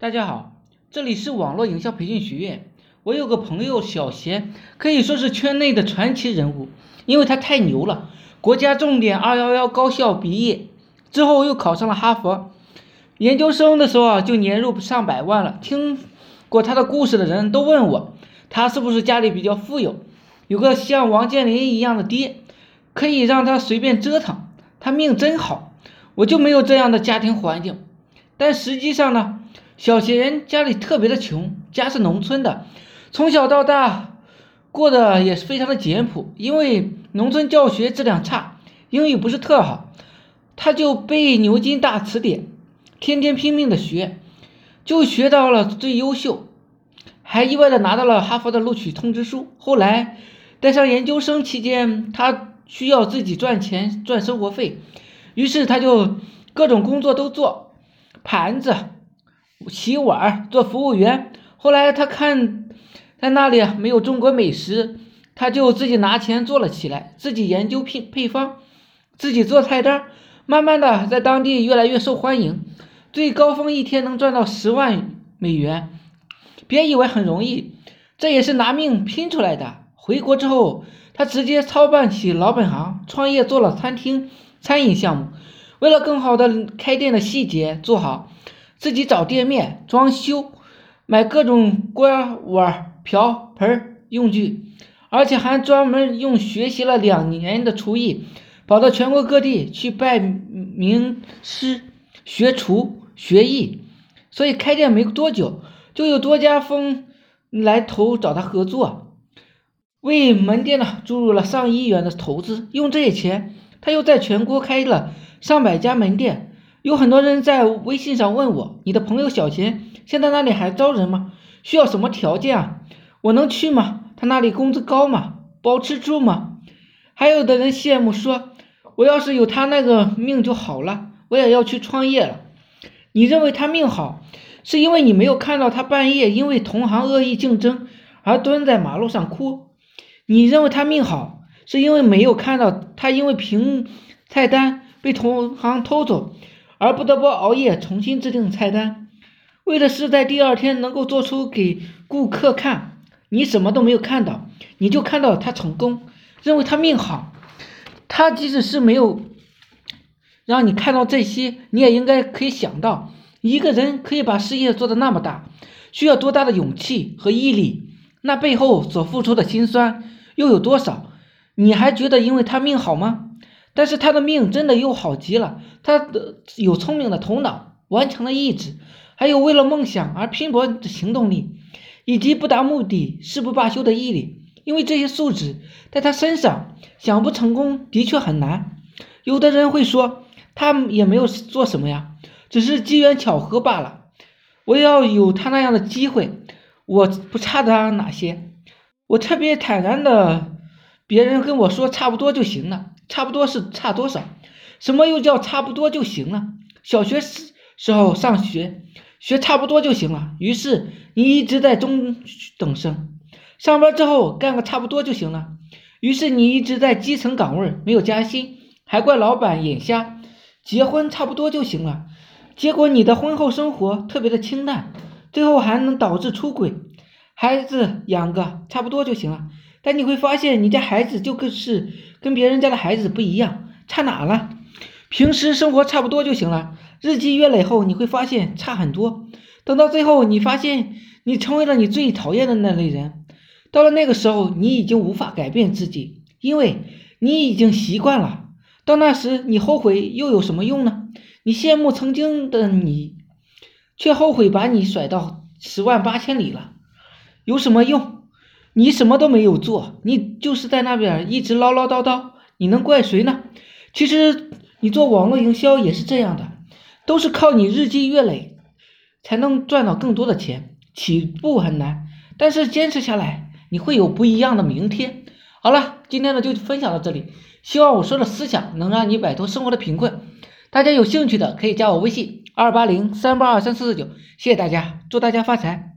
大家好，这里是网络营销培训学院。我有个朋友小贤，可以说是圈内的传奇人物，因为他太牛了。国家重点二幺幺高校毕业之后，又考上了哈佛，研究生的时候啊，就年入上百万了。听过他的故事的人都问我，他是不是家里比较富有，有个像王健林一样的爹，可以让他随便折腾？他命真好，我就没有这样的家庭环境。但实际上呢？小贤家里特别的穷，家是农村的，从小到大过得也是非常的简朴。因为农村教学质量差，英语不是特好，他就背牛津大词典，天天拼命的学，就学到了最优秀，还意外的拿到了哈佛的录取通知书。后来在上研究生期间，他需要自己赚钱赚生活费，于是他就各种工作都做，盘子。洗碗做服务员，后来他看在那里没有中国美食，他就自己拿钱做了起来，自己研究配配方，自己做菜单，慢慢的在当地越来越受欢迎，最高峰一天能赚到十万美元。别以为很容易，这也是拿命拼出来的。回国之后，他直接操办起老本行，创业做了餐厅餐饮项目，为了更好的开店的细节做好。自己找店面装修，买各种锅碗瓢盆用具，而且还专门用学习了两年的厨艺，跑到全国各地去拜名师学厨学艺。所以开店没多久，就有多家风来投找他合作，为门店呢注入了上亿元的投资。用这些钱，他又在全国开了上百家门店。有很多人在微信上问我：“你的朋友小钱现在那里还招人吗？需要什么条件啊？我能去吗？他那里工资高吗？包吃住吗？”还有的人羡慕说：“我要是有他那个命就好了，我也要去创业了。”你认为他命好，是因为你没有看到他半夜因为同行恶意竞争而蹲在马路上哭；你认为他命好，是因为没有看到他因为凭菜单被同行偷走。而不得不熬夜重新制定菜单，为的是在第二天能够做出给顾客看。你什么都没有看到，你就看到他成功，认为他命好。他即使是没有让你看到这些，你也应该可以想到，一个人可以把事业做得那么大，需要多大的勇气和毅力？那背后所付出的辛酸又有多少？你还觉得因为他命好吗？但是他的命真的又好极了，他的有聪明的头脑、顽强的意志，还有为了梦想而拼搏的行动力，以及不达目的誓不罢休的毅力。因为这些素质在他身上，想不成功的确很难。有的人会说，他也没有做什么呀，只是机缘巧合罢了。我要有他那样的机会，我不差他哪些。我特别坦然的，别人跟我说差不多就行了。差不多是差多少？什么又叫差不多就行了？小学时时候上学学差不多就行了，于是你一直在中等生。上班之后干个差不多就行了，于是你一直在基层岗位没有加薪，还怪老板眼瞎。结婚差不多就行了，结果你的婚后生活特别的清淡，最后还能导致出轨。孩子养个差不多就行了。但你会发现，你家孩子就更是跟别人家的孩子不一样，差哪了？平时生活差不多就行了，日积月累后，你会发现差很多。等到最后，你发现你成为了你最讨厌的那类人。到了那个时候，你已经无法改变自己，因为你已经习惯了。到那时，你后悔又有什么用呢？你羡慕曾经的你，却后悔把你甩到十万八千里了，有什么用？你什么都没有做，你就是在那边一直唠唠叨叨，你能怪谁呢？其实你做网络营销也是这样的，都是靠你日积月累才能赚到更多的钱。起步很难，但是坚持下来，你会有不一样的明天。好了，今天呢就分享到这里，希望我说的思想能让你摆脱生活的贫困。大家有兴趣的可以加我微信二八零三八二三四四九，谢谢大家，祝大家发财。